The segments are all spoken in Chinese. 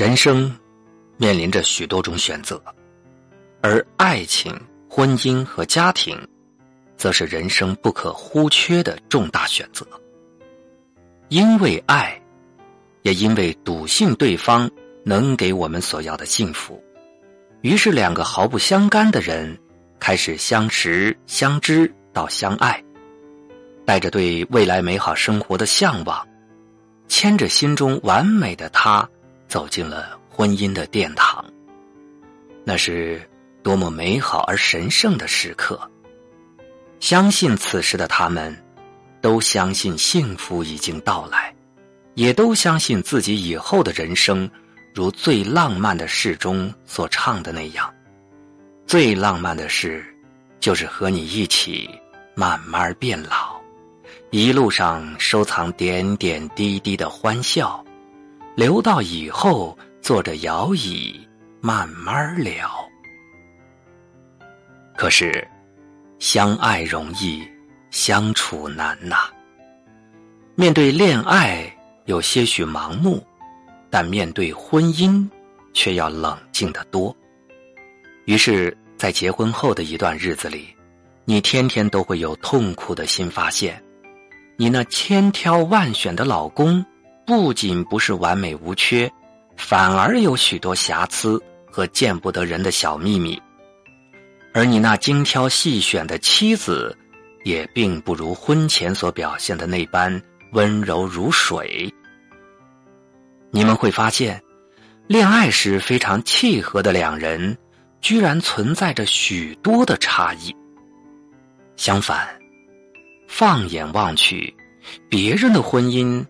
人生面临着许多种选择，而爱情、婚姻和家庭，则是人生不可或缺的重大选择。因为爱，也因为笃信对方能给我们所要的幸福，于是两个毫不相干的人开始相识、相知到相爱，带着对未来美好生活的向往，牵着心中完美的他。走进了婚姻的殿堂，那是多么美好而神圣的时刻！相信此时的他们，都相信幸福已经到来，也都相信自己以后的人生，如最浪漫的事中所唱的那样，最浪漫的事，就是和你一起慢慢变老，一路上收藏点点滴滴的欢笑。留到以后，坐着摇椅慢慢聊。可是，相爱容易，相处难呐。面对恋爱有些许盲目，但面对婚姻却要冷静的多。于是，在结婚后的一段日子里，你天天都会有痛苦的新发现，你那千挑万选的老公。不仅不是完美无缺，反而有许多瑕疵和见不得人的小秘密。而你那精挑细选的妻子，也并不如婚前所表现的那般温柔如水。你们会发现，恋爱时非常契合的两人，居然存在着许多的差异。相反，放眼望去，别人的婚姻。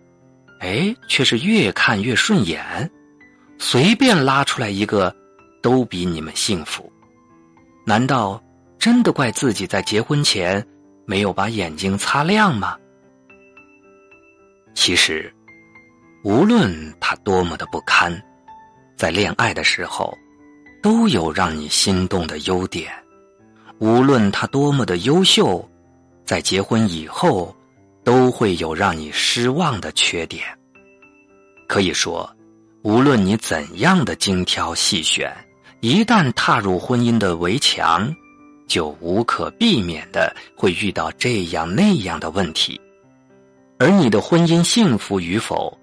哎，却是越看越顺眼，随便拉出来一个，都比你们幸福。难道真的怪自己在结婚前没有把眼睛擦亮吗？其实，无论他多么的不堪，在恋爱的时候，都有让你心动的优点；无论他多么的优秀，在结婚以后。都会有让你失望的缺点。可以说，无论你怎样的精挑细选，一旦踏入婚姻的围墙，就无可避免的会遇到这样那样的问题。而你的婚姻幸福与否，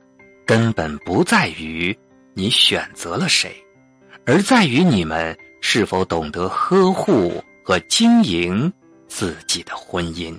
根本不在于你选择了谁，而在于你们是否懂得呵护和经营自己的婚姻。